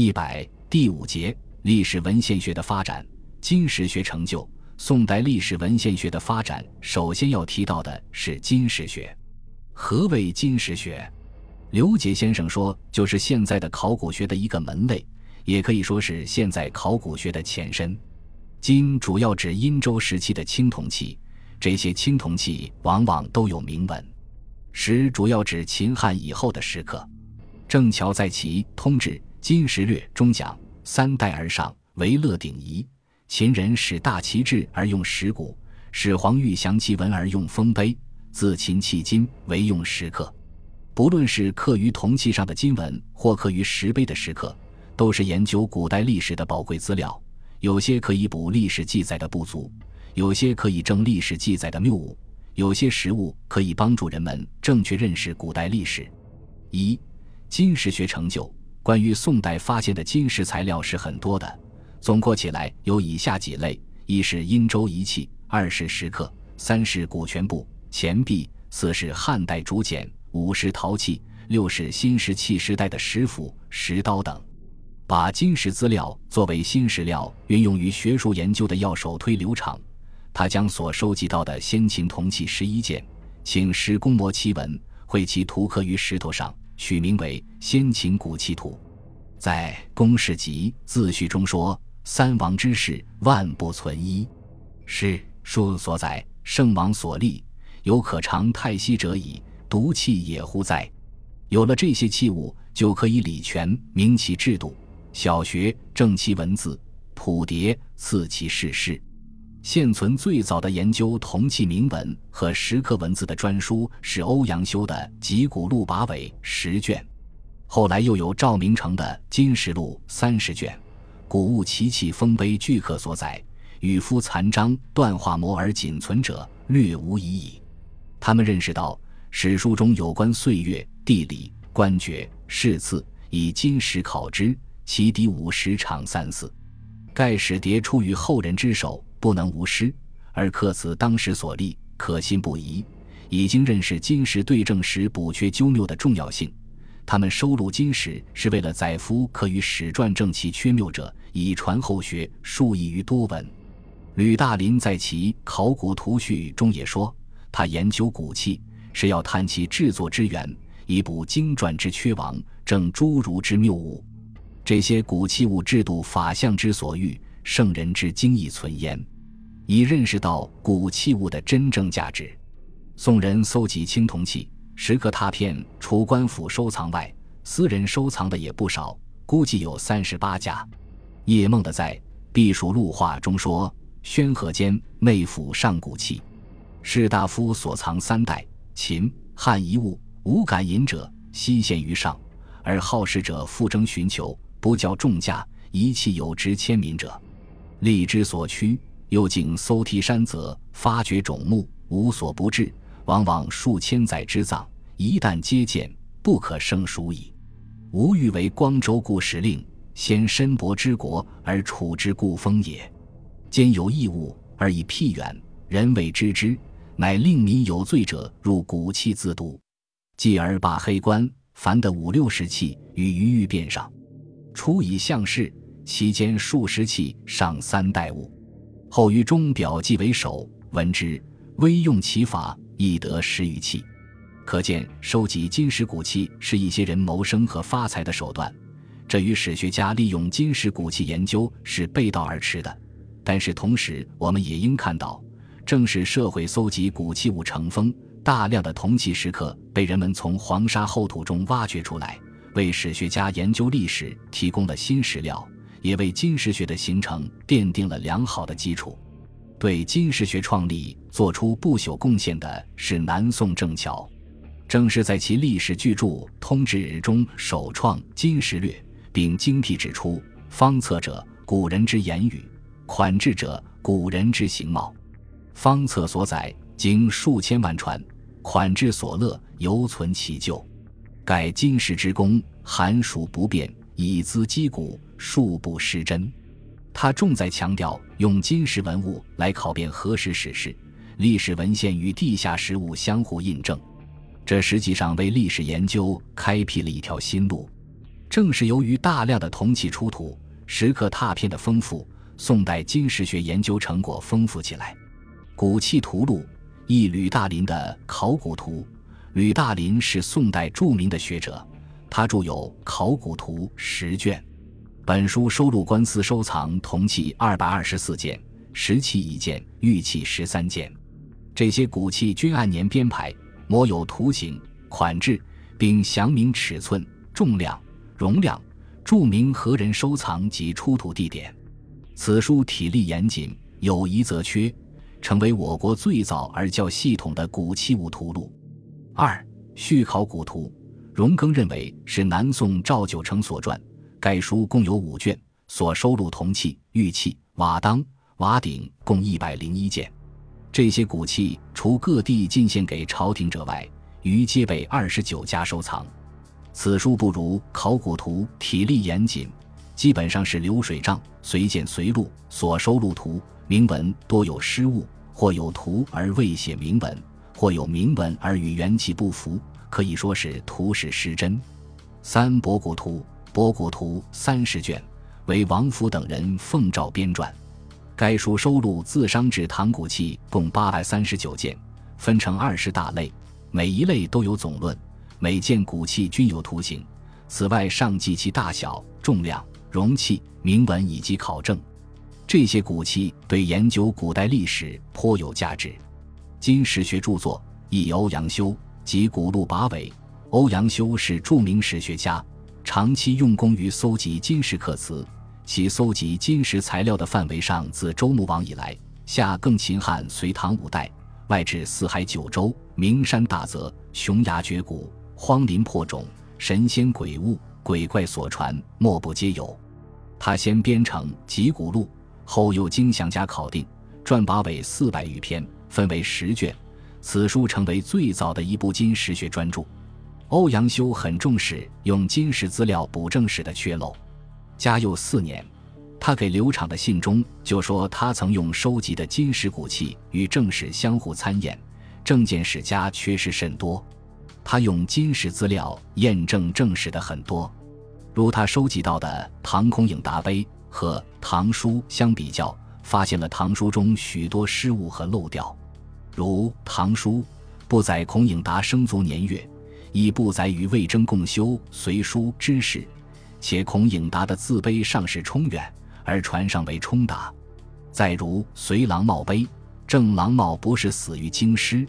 一百第五节历史文献学的发展，金石学成就。宋代历史文献学的发展，首先要提到的是金石学。何谓金石学？刘杰先生说，就是现在的考古学的一个门类，也可以说是现在考古学的前身。金主要指殷周时期的青铜器，这些青铜器往往都有铭文。石主要指秦汉以后的石刻。正巧在其《通志金石略》中讲：“三代而上，为乐鼎仪。”秦人使大旗帜而用石鼓，始皇欲降其文而用封碑。自秦迄今，唯用石刻。不论是刻于铜器上的金文，或刻于石碑的石刻，都是研究古代历史的宝贵资料。有些可以补历史记载的不足，有些可以证历史记载的谬误，有些实物可以帮助人们正确认识古代历史。一、金石学成就。关于宋代发现的金石材料是很多的。总括起来有以下几类：一是殷周仪器，二是石刻，三是古全部钱币，四是汉代竹简，五是陶器，六是新石器时代的石斧、石刀等。把金石资料作为新石料运用于学术研究的要首推刘长，他将所收集到的先秦铜器十一件，请石工磨其纹，绘其图刻于石头上，取名为《先秦古器图》。在《公事集自序》中说。三王之事，万不存一。是书所载，圣王所立，有可长太息者矣。独器也乎哉？有了这些器物，就可以理权，明其制度；小学正其文字，谱牒赐其事事。现存最早的研究铜器铭文和石刻文字的专书，是欧阳修的《集古录八尾十卷》，后来又有赵明诚的《金石录》三十卷。古物奇器封碑巨刻所载，与夫残章断画模而仅存者略无已矣。他们认识到史书中有关岁月、地理、官爵、世次，以金石考之，其底五十场三四。盖史牒出于后人之手，不能无失，而刻此当时所立，可信不疑。已经认识金石对证时补缺纠谬的重要性。他们收录金石，是为了载夫可与史传正其缺谬者，以传后学，数亿于多闻。吕大林在其《考古图序》中也说，他研究古器是要探其制作之源，以补经传之缺亡，正诸儒之谬误。这些古器物制度法相之所欲，圣人之精义存焉，以认识到古器物的真正价值。宋人搜集青铜器。石刻拓片，除官府收藏外，私人收藏的也不少，估计有三十八家。叶梦的在《避暑录话》中说：“宣和间内府上古器，士大夫所藏三代秦汉遗物，无敢引者，悉献于上；而好事者复征寻求，不较重价，一器有值千民者，力之所趋。又竟搜题山泽，发掘冢墓，无所不至。”往往数千载之葬，一旦接见，不可胜数矣。吾欲为光州故使令，先申伯之国而处之故封也。兼有异物而以辟远，人为知之，乃令民有罪者入古器自度。继而把黑棺凡的五六十器与余玉匾上，初以相事，其间数十器上三代物，后于钟表记为首，闻之微用其法。亦得十余器，可见收集金石古器是一些人谋生和发财的手段。这与史学家利用金石古器研究是背道而驰的。但是同时，我们也应看到，正是社会搜集古器物成风，大量的铜器石刻被人们从黄沙厚土中挖掘出来，为史学家研究历史提供了新史料，也为金石学的形成奠定了良好的基础。对金石学创立做出不朽贡献的是南宋郑桥，正是在其历史巨著《通志》中首创金石略，并精辟指出：方策者，古人之言语；款制者，古人之形貌。方策所载，经数千万传；款制所乐，犹存其旧。盖金石之功，寒暑不变，以资击鼓，数不失真。他重在强调用金石文物来考辨何时史事，历史文献与地下实物相互印证，这实际上为历史研究开辟了一条新路。正是由于大量的铜器出土，石刻拓片的丰富，宋代金石学研究成果丰富起来。古器图录，一吕大林的《考古图》。吕大林是宋代著名的学者，他著有《考古图》十卷。本书收录官司收藏铜器二百二十四件，石器一件，玉器十三件。这些古器均按年编排，模有图形、款制，并详明尺寸、重量、容量，注明何人收藏及出土地点。此书体例严谨，有一则缺，成为我国最早而较系统的古器物图录。二《续考古图》，荣庚认为是南宋赵九成所撰。该书共有五卷，所收录铜器、玉器、瓦当、瓦鼎共一百零一件。这些古器除各地进献给朝廷者外，余皆被二十九家收藏。此书不如《考古图》体例严谨，基本上是流水账，随见随录。所收录图铭文多有失误，或有图而未写铭文。或有铭文而与原器不符，可以说是图史失真。三《博古图》，《博古图》三十卷，为王府等人奉诏编撰。该书收录自商至唐古器共八百三十九件，分成二十大类，每一类都有总论，每件古器均有图形。此外，上记其大小、重量、容器、铭文以及考证。这些古器对研究古代历史颇有价值。金史学著作一欧阳修及古录跋尾。欧阳修是著名史学家，长期用功于搜集金石刻辞。其搜集金石材料的范围上，自周穆王以来，下更秦汉隋唐五代，外至四海九州，名山大泽，雄崖绝谷，荒林破冢，神仙鬼物，鬼怪所传，莫不皆有。他先编成《集古录》，后又经详加考定，撰跋尾四百余篇。分为十卷，此书成为最早的一部金石学专著。欧阳修很重视用金石资料补正史的缺漏。嘉佑四年，他给刘昶的信中就说，他曾用收集的金石古器与正史相互参验，正见史家缺失甚多。他用金石资料验证正史的很多，如他收集到的唐孔颖达碑和唐书相比较。发现了唐书中许多失误和漏掉，如唐书不载孔颖达生卒年月，亦不载与魏征共修隋书之事，且孔颖达的字碑上是冲远，而传上为冲达。再如隋郎茂碑，郑郎茂不是死于京师，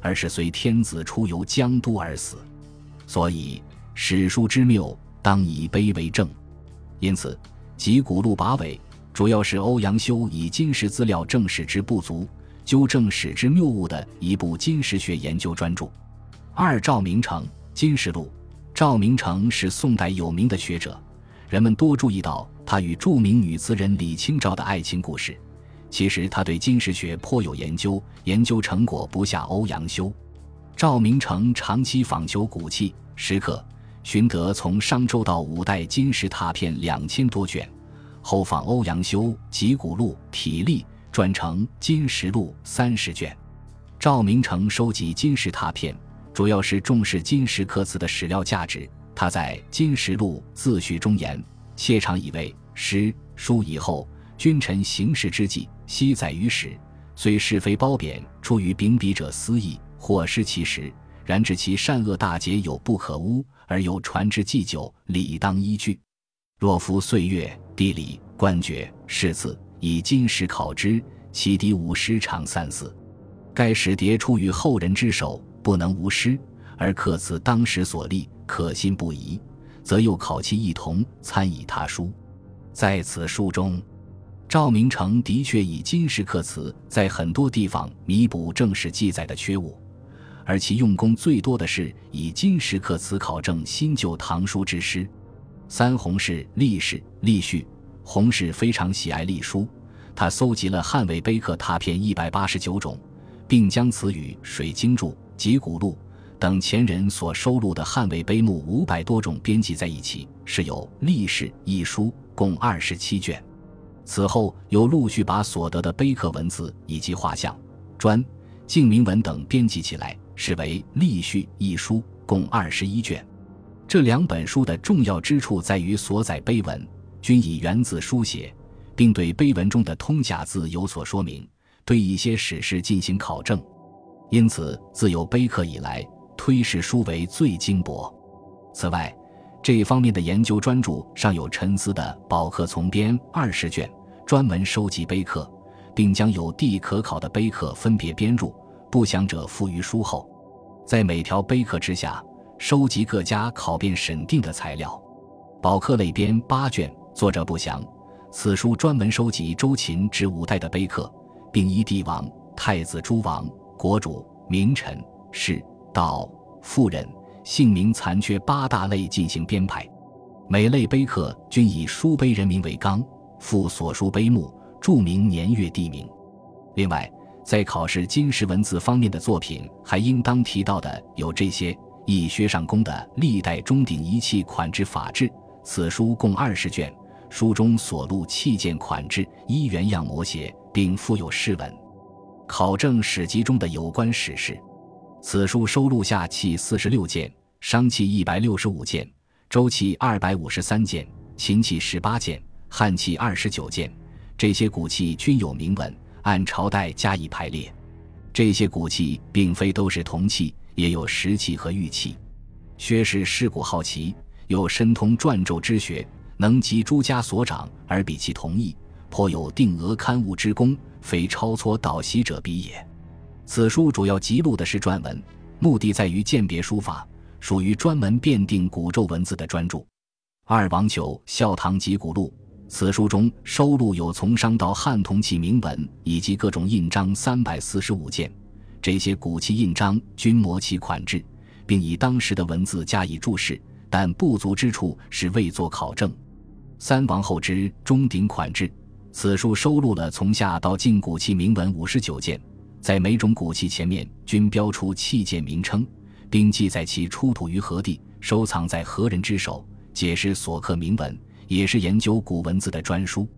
而是随天子出游江都而死，所以史书之谬，当以碑为证。因此，集古录跋尾。主要是欧阳修以金石资料证史之不足，纠正史之谬误的一部金石学研究专著。二赵明诚《金石录》，赵明诚是宋代有名的学者，人们多注意到他与著名女词人李清照的爱情故事。其实他对金石学颇有研究，研究成果不下欧阳修。赵明诚长期访求古器石刻，寻得从商周到五代金石拓片两千多卷。后访欧阳修《集古录》体例，撰成《金石录》三十卷。赵明诚收集金石拓片，主要是重视金石刻词的史料价值。他在《金石录》自序中言：“切长以为诗书以后，君臣行事之际，悉载于史。虽是非褒贬出于秉笔者私意，或失其实，然知其善恶大节有不可污，而有传之既久，理当依据。若夫岁月。”地理、官爵、世字，以金石考之，其敌五十常三四。该史牒出于后人之手，不能无失，而刻词当时所立，可信不疑，则又考其一同，参以他书。在此书中，赵明诚的确以金石刻词，在很多地方弥补正史记载的缺误，而其用功最多的是以金石刻词考证新旧唐书之诗。三洪氏历史历序，洪氏非常喜爱隶书，他搜集了汉魏碑刻拓片一百八十九种，并将此与《水经注》《集古录》等前人所收录的汉魏碑目五百多种编辑在一起，是有历史一书，共二十七卷。此后又陆续把所得的碑刻文字以及画像、砖、镜铭文等编辑起来，是为历序一书，共二十一卷。这两本书的重要之处在于所载碑文均以原字书写，并对碑文中的通假字有所说明，对一些史事进行考证。因此，自有碑刻以来，推史书为最精博。此外，这方面的研究专著尚有陈思的《宝刻丛编》二十卷，专门收集碑刻，并将有地可考的碑刻分别编入，不详者附于书后。在每条碑刻之下，收集各家考辨审定的材料。宝刻类编八卷，作者不详。此书专门收集周秦至五代的碑刻，并依帝王、太子、诸王。国主、名臣、士、道、妇人姓名残缺八大类进行编排，每类碑刻均以书碑人名为纲，附所书碑目，注明年月地名。另外，在考试金石文字方面的作品，还应当提到的有这些：一薛尚公的《历代钟鼎仪器款制法制》，此书共二十卷，书中所录器件款制依原样摹写，并附有释文。考证史籍中的有关史事，此书收录下器四十六件，商器一百六十五件，周器二百五十三件，秦器十八件，汉器二十九件。这些古器均有铭文，按朝代加以排列。这些古器并非都是铜器，也有石器和玉器。薛氏嗜古好奇，又深通篆籀之学，能集诸家所长而比其同义，颇有定额刊物之功。非超撮导习者比也。此书主要记录的是篆文，目的在于鉴别书法，属于专门辨定古咒文字的专著。二王求《孝堂集古录》，此书中收录有从商到汉铜器铭文以及各种印章三百四十五件。这些古器印章均摹其款制，并以当时的文字加以注释，但不足之处是未作考证。三王后之钟鼎款制。此书收录了从夏到晋古器铭文五十九件，在每种古器前面均标出器件名称，并记载其出土于何地，收藏在何人之手，解释所刻铭文，也是研究古文字的专书。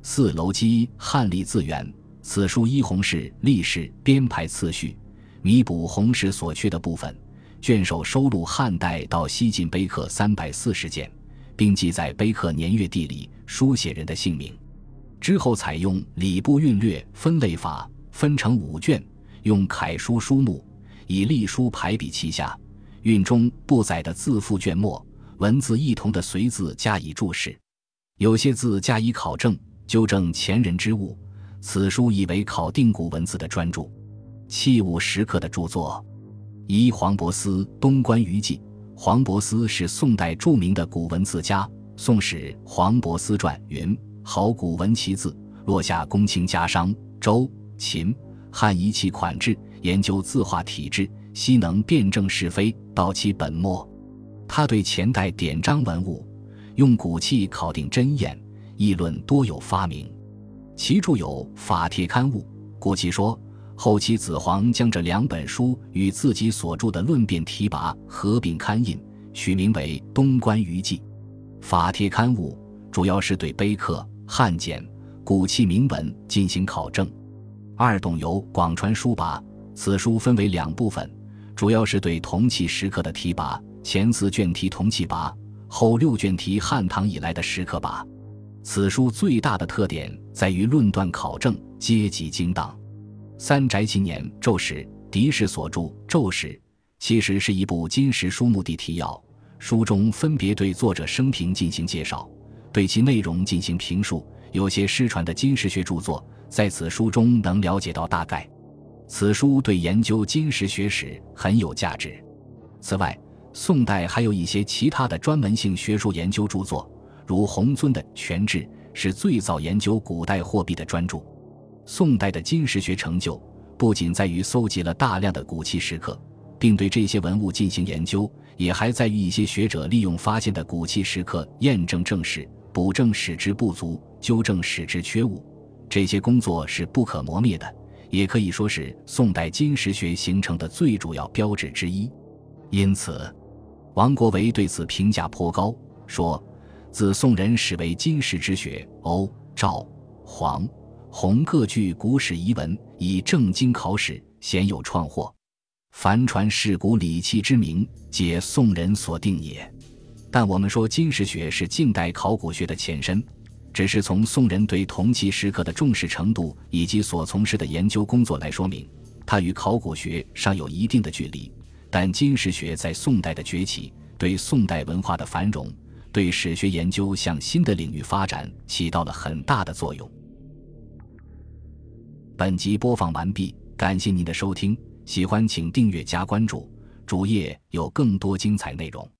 四楼基汉隶字源，此书依洪氏历史编排次序，弥补洪氏所缺的部分。卷首收录汉代到西晋碑刻三百四十件，并记载碑刻年月地理，书写人的姓名。之后采用礼部韵略分类法，分成五卷，用楷书书目以隶书排比其下，韵中不载的字附卷末，文字异同的随字加以注释，有些字加以考证，纠正前人之误。此书以为考定古文字的专著。器物石刻的著作，一黄伯思《东关于记》。黄伯思是宋代著名的古文字家，《宋史·黄伯思传》云。好古文其字，落下公卿家商周、秦、汉仪器款制，研究字画体制，悉能辨证是非，到其本末。他对前代典章文物，用古器考定真验，议论多有发明。其著有《法帖刊物》，故其说后期子黄将这两本书与自己所著的论辩提拔合并刊印，取名为《东观余记》。《法帖刊物》主要是对碑刻。汉简古器铭文进行考证。二董游广传书跋，此书分为两部分，主要是对铜器石刻的提拔，前四卷题铜器跋，后六卷题汉唐以来的石刻跋。此书最大的特点在于论断考证，阶级精当。三翟其年咒史，狄氏所著咒史，其实是一部金石书目的提要，书中分别对作者生平进行介绍。对其内容进行评述，有些失传的金石学著作在此书中能了解到大概。此书对研究金石学史很有价值。此外，宋代还有一些其他的专门性学术研究著作，如洪尊的《全志》是最早研究古代货币的专著。宋代的金石学成就不仅在于搜集了大量的古器石刻，并对这些文物进行研究，也还在于一些学者利用发现的古器石刻验证正史。补正使之不足，纠正使之缺误，这些工作是不可磨灭的，也可以说是宋代金石学形成的最主要标志之一。因此，王国维对此评价颇高，说：“自宋人始为金石之学，欧、赵、黄、洪各据古史遗文，以正经考史，鲜有创获。凡传世古礼器之名，皆宋人所定也。”但我们说金石学是近代考古学的前身，只是从宋人对铜器石刻的重视程度以及所从事的研究工作来说明，它与考古学尚有一定的距离。但金石学在宋代的崛起，对宋代文化的繁荣，对史学研究向新的领域发展起到了很大的作用。本集播放完毕，感谢您的收听，喜欢请订阅加关注，主页有更多精彩内容。